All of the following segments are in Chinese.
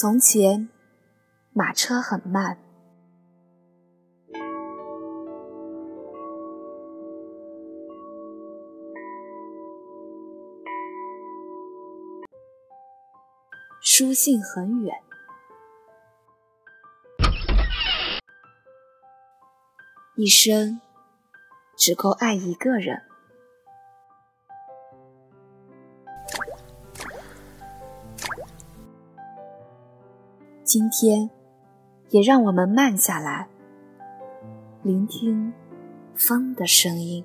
从前，马车很慢。书信很远，一生只够爱一个人。今天，也让我们慢下来，聆听风的声音。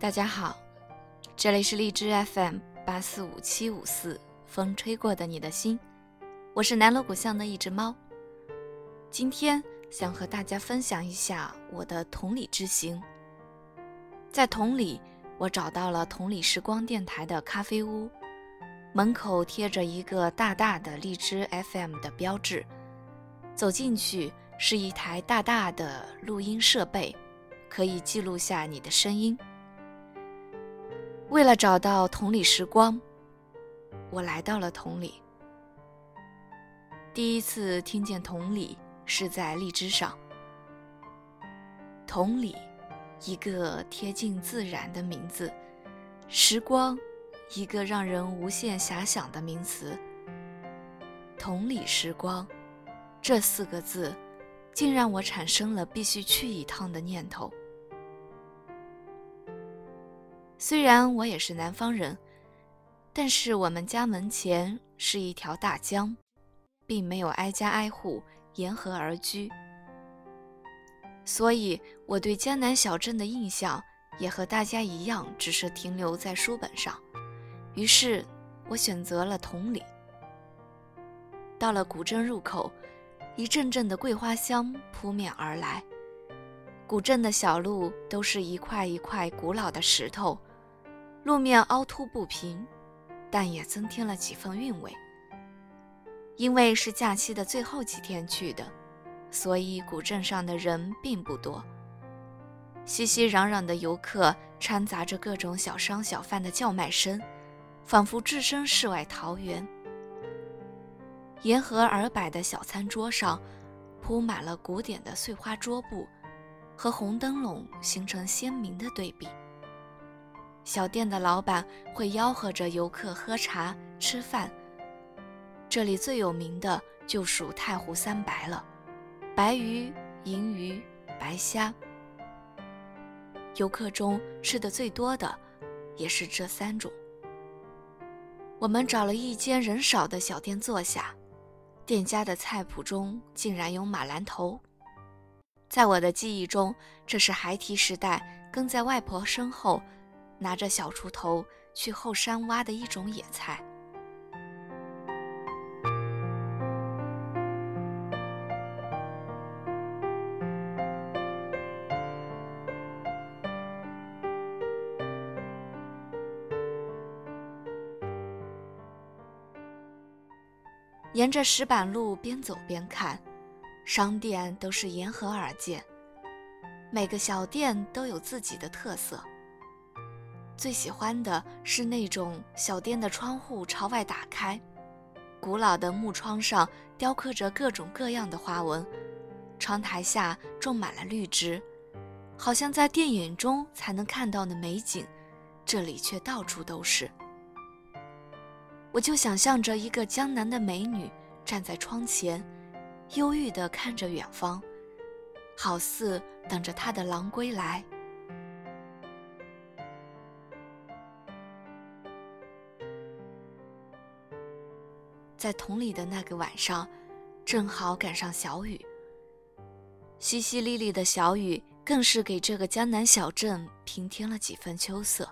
大家好，这里是荔枝 FM 八四五七五四，风吹过的你的心，我是南锣鼓巷的一只猫。今天想和大家分享一下我的同理之行。在同里，我找到了同里时光电台的咖啡屋，门口贴着一个大大的荔枝 FM 的标志，走进去是一台大大的录音设备。可以记录下你的声音。为了找到同理时光，我来到了同里。第一次听见同理是在荔枝上。同理，一个贴近自然的名字；时光，一个让人无限遐想的名词。同理时光，这四个字，竟让我产生了必须去一趟的念头。虽然我也是南方人，但是我们家门前是一条大江，并没有挨家挨户沿河而居，所以我对江南小镇的印象也和大家一样，只是停留在书本上。于是，我选择了同里。到了古镇入口，一阵阵的桂花香扑面而来。古镇的小路都是一块一块古老的石头。路面凹凸不平，但也增添了几分韵味。因为是假期的最后几天去的，所以古镇上的人并不多。熙熙攘攘的游客掺杂着各种小商小贩的叫卖声，仿佛置身世外桃源。沿河而摆的小餐桌上，铺满了古典的碎花桌布，和红灯笼形成鲜明的对比。小店的老板会吆喝着游客喝茶吃饭。这里最有名的就属太湖三白了：白鱼、银鱼、白虾。游客中吃的最多的也是这三种。我们找了一间人少的小店坐下，店家的菜谱中竟然有马兰头。在我的记忆中，这是孩提时代跟在外婆身后。拿着小锄头去后山挖的一种野菜。沿着石板路边走边看，商店都是沿河而建，每个小店都有自己的特色。最喜欢的是那种小店的窗户朝外打开，古老的木窗上雕刻着各种各样的花纹，窗台下种满了绿植，好像在电影中才能看到的美景，这里却到处都是。我就想象着一个江南的美女站在窗前，忧郁地看着远方，好似等着她的郎归来。在同里的那个晚上，正好赶上小雨。淅淅沥沥的小雨，更是给这个江南小镇平添了几分秋色。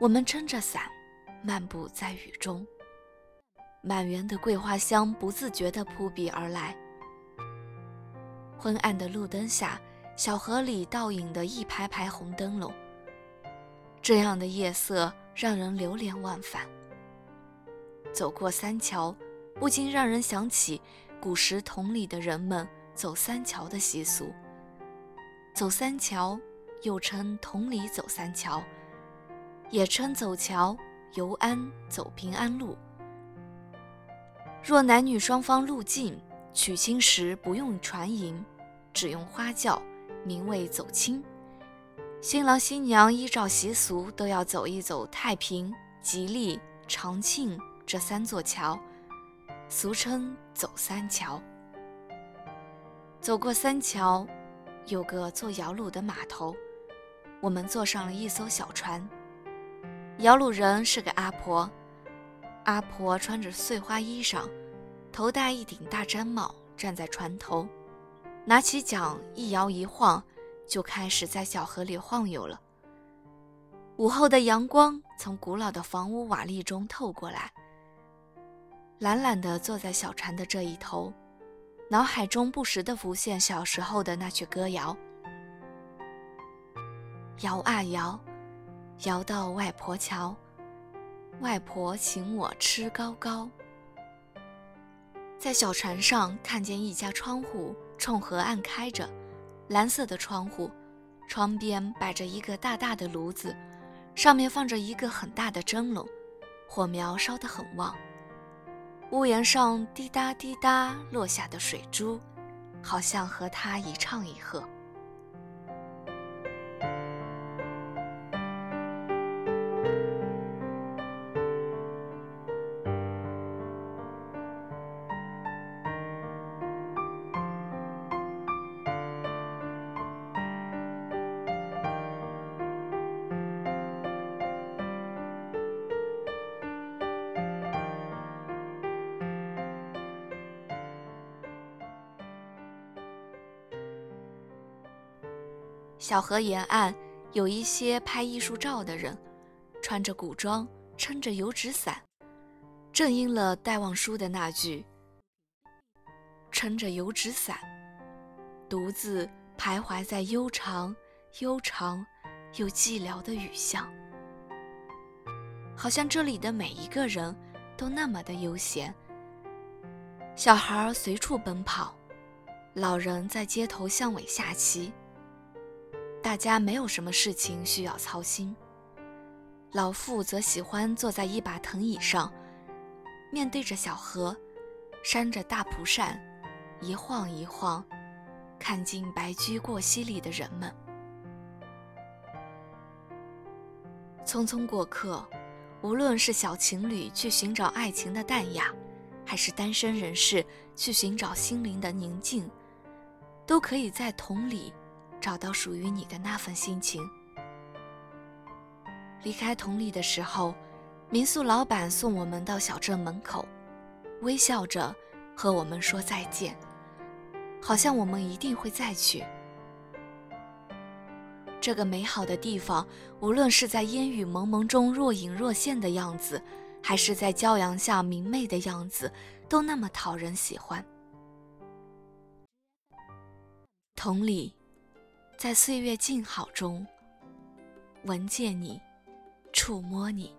我们撑着伞，漫步在雨中，满园的桂花香不自觉地扑鼻而来。昏暗的路灯下，小河里倒影的一排排红灯笼。这样的夜色让人流连忘返。走过三桥，不禁让人想起古时同里的人们走三桥的习俗。走三桥，又称同里走三桥，也称走桥、游安、走平安路。若男女双方路近，娶亲时不用传迎，只用花轿，名为走亲。新郎新娘依照习俗都要走一走太平、吉利、长庆这三座桥，俗称走三桥。走过三桥，有个做摇橹的码头，我们坐上了一艘小船，摇橹人是个阿婆。阿婆穿着碎花衣裳，头戴一顶大毡帽，站在船头，拿起桨一摇一晃，就开始在小河里晃悠了。午后的阳光从古老的房屋瓦砾中透过来，懒懒地坐在小船的这一头，脑海中不时地浮现小时候的那曲歌谣：摇啊摇，摇到外婆桥。外婆请我吃糕糕。在小船上看见一家窗户冲河岸开着，蓝色的窗户，窗边摆着一个大大的炉子，上面放着一个很大的蒸笼，火苗烧得很旺。屋檐上滴答滴答落下的水珠，好像和他一唱一和。小河沿岸有一些拍艺术照的人，穿着古装，撑着油纸伞，正应了戴望舒的那句：“撑着油纸伞，独自徘徊在悠长、悠长又寂寥的雨巷。”好像这里的每一个人都那么的悠闲。小孩随处奔跑，老人在街头巷尾下棋。大家没有什么事情需要操心。老妇则喜欢坐在一把藤椅上，面对着小河，扇着大蒲扇，一晃一晃，看尽白驹过隙里的人们。匆匆过客，无论是小情侣去寻找爱情的淡雅，还是单身人士去寻找心灵的宁静，都可以在同里。找到属于你的那份心情。离开同里的时候，民宿老板送我们到小镇门口，微笑着和我们说再见，好像我们一定会再去。这个美好的地方，无论是在烟雨蒙蒙中若隐若现的样子，还是在骄阳下明媚的样子，都那么讨人喜欢。同理。在岁月静好中，闻见你，触摸你。